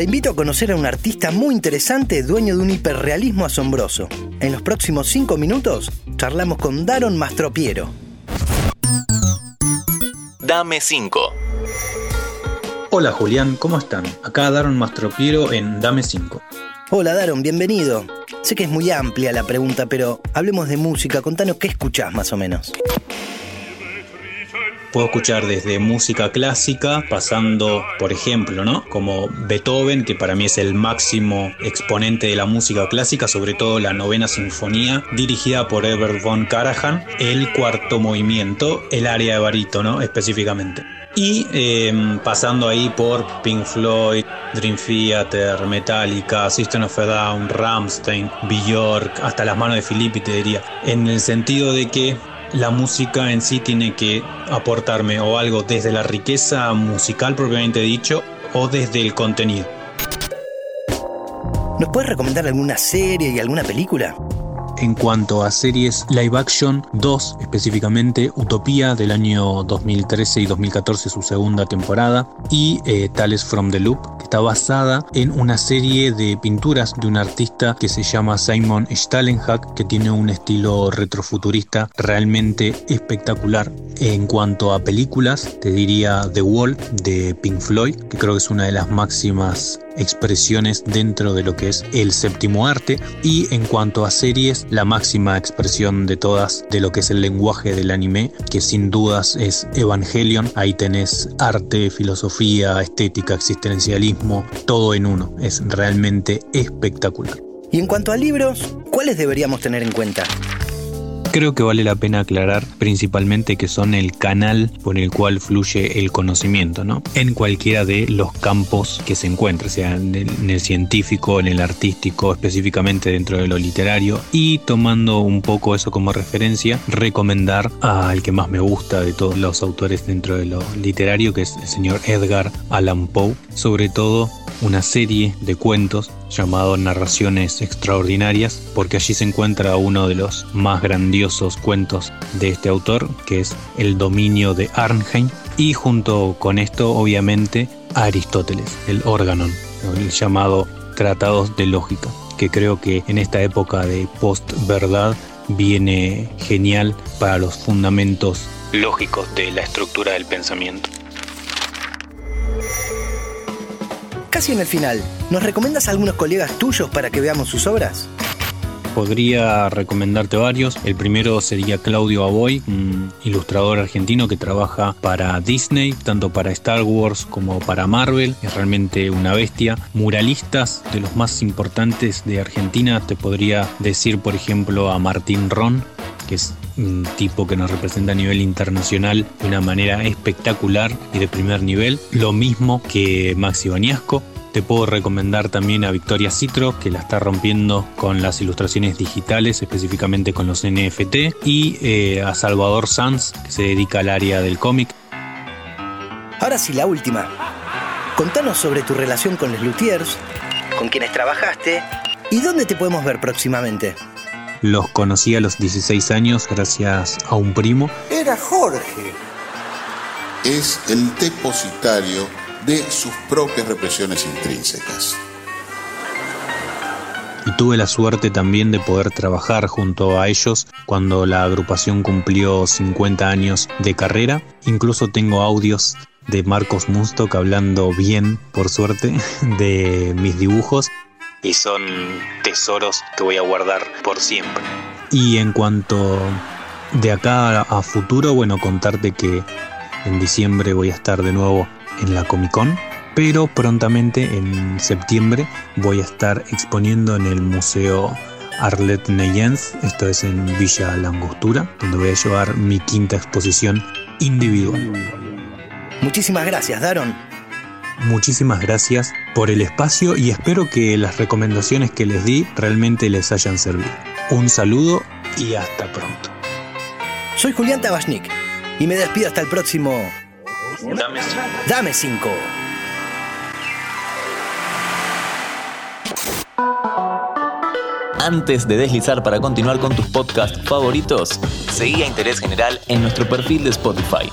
Te invito a conocer a un artista muy interesante, dueño de un hiperrealismo asombroso. En los próximos cinco minutos charlamos con Daron Mastropiero. Dame 5. Hola Julián, ¿cómo están? Acá Daron Mastropiero en Dame 5. Hola Daron, bienvenido. Sé que es muy amplia la pregunta, pero hablemos de música. Contanos qué escuchás más o menos. Puedo escuchar desde música clásica, pasando, por ejemplo, ¿no? Como Beethoven, que para mí es el máximo exponente de la música clásica, sobre todo la novena sinfonía, dirigida por Herbert von Karajan, el cuarto movimiento, el área de barítono específicamente. Y em, pasando ahí por Pink Floyd, Dream Theater, Metallica, System of a Down, Rammstein, Björk, hasta las manos de Filippi te diría. En el sentido de que la música en sí tiene que aportarme o algo desde la riqueza musical propiamente dicho o desde el contenido. ¿Nos puedes recomendar alguna serie y alguna película? En cuanto a series live action, dos específicamente, Utopía del año 2013 y 2014 su segunda temporada y eh, Tales from the Loop, que está basada en una serie de pinturas de un artista que se llama Simon Stallenhack, que tiene un estilo retrofuturista realmente espectacular. En cuanto a películas, te diría The Wall de Pink Floyd, que creo que es una de las máximas expresiones dentro de lo que es el séptimo arte. Y en cuanto a series la máxima expresión de todas de lo que es el lenguaje del anime que sin dudas es Evangelion. Ahí tenés arte filosofía estética existencialismo todo en uno. Es realmente espectacular. Y en cuanto a libros cuáles deberíamos tener en cuenta Creo que vale la pena aclarar principalmente que son el canal por el cual fluye el conocimiento, ¿no? En cualquiera de los campos que se encuentre, sea en el, científico, en el artístico, específicamente dentro de lo literario, y tomando un poco eso como referencia, recomendar al que más me gusta de todos los autores dentro de lo literario, que es el señor Edgar Allan Poe, sobre todo una serie de cuentos llamado Narraciones Extraordinarias, porque allí se encuentra uno de los más grandiosos cuentos de este autor, que es El dominio de Arnheim, y junto con esto, obviamente, Aristóteles, el órganon, el llamado Tratados de Lógica, que creo que en esta época de post-verdad viene genial para los fundamentos lógicos de la estructura del pensamiento. Casi en el final, ¿nos recomiendas a algunos colegas tuyos para que veamos sus obras? Podría recomendarte varios. El primero sería Claudio Aboy, un ilustrador argentino que trabaja para Disney, tanto para Star Wars como para Marvel. Es realmente una bestia. Muralistas de los más importantes de Argentina, te podría decir, por ejemplo, a Martín Ron, que es un tipo que nos representa a nivel internacional de una manera espectacular y de primer nivel. Lo mismo que Maxi Baniasco. Te puedo recomendar también a Victoria Citro, que la está rompiendo con las ilustraciones digitales, específicamente con los NFT, y eh, a Salvador Sanz, que se dedica al área del cómic. Ahora sí, la última. Contanos sobre tu relación con los luthiers, con quienes trabajaste y dónde te podemos ver próximamente. Los conocí a los 16 años gracias a un primo. Era Jorge. Es el depositario de sus propias represiones intrínsecas. Y tuve la suerte también de poder trabajar junto a ellos cuando la agrupación cumplió 50 años de carrera. Incluso tengo audios de Marcos Munstock hablando bien, por suerte, de mis dibujos y son tesoros que voy a guardar por siempre. Y en cuanto de acá a futuro, bueno, contarte que en diciembre voy a estar de nuevo en la Comic Con, pero prontamente en septiembre voy a estar exponiendo en el Museo Arlet Neyens, esto es en Villa Langostura, donde voy a llevar mi quinta exposición individual. Muchísimas gracias, Daron. Muchísimas gracias por el espacio y espero que las recomendaciones que les di realmente les hayan servido. Un saludo y hasta pronto. Soy Julián Tabachnik y me despido hasta el próximo Dame 5. Dame 5. Antes de deslizar para continuar con tus podcasts favoritos, seguí a Interés General en nuestro perfil de Spotify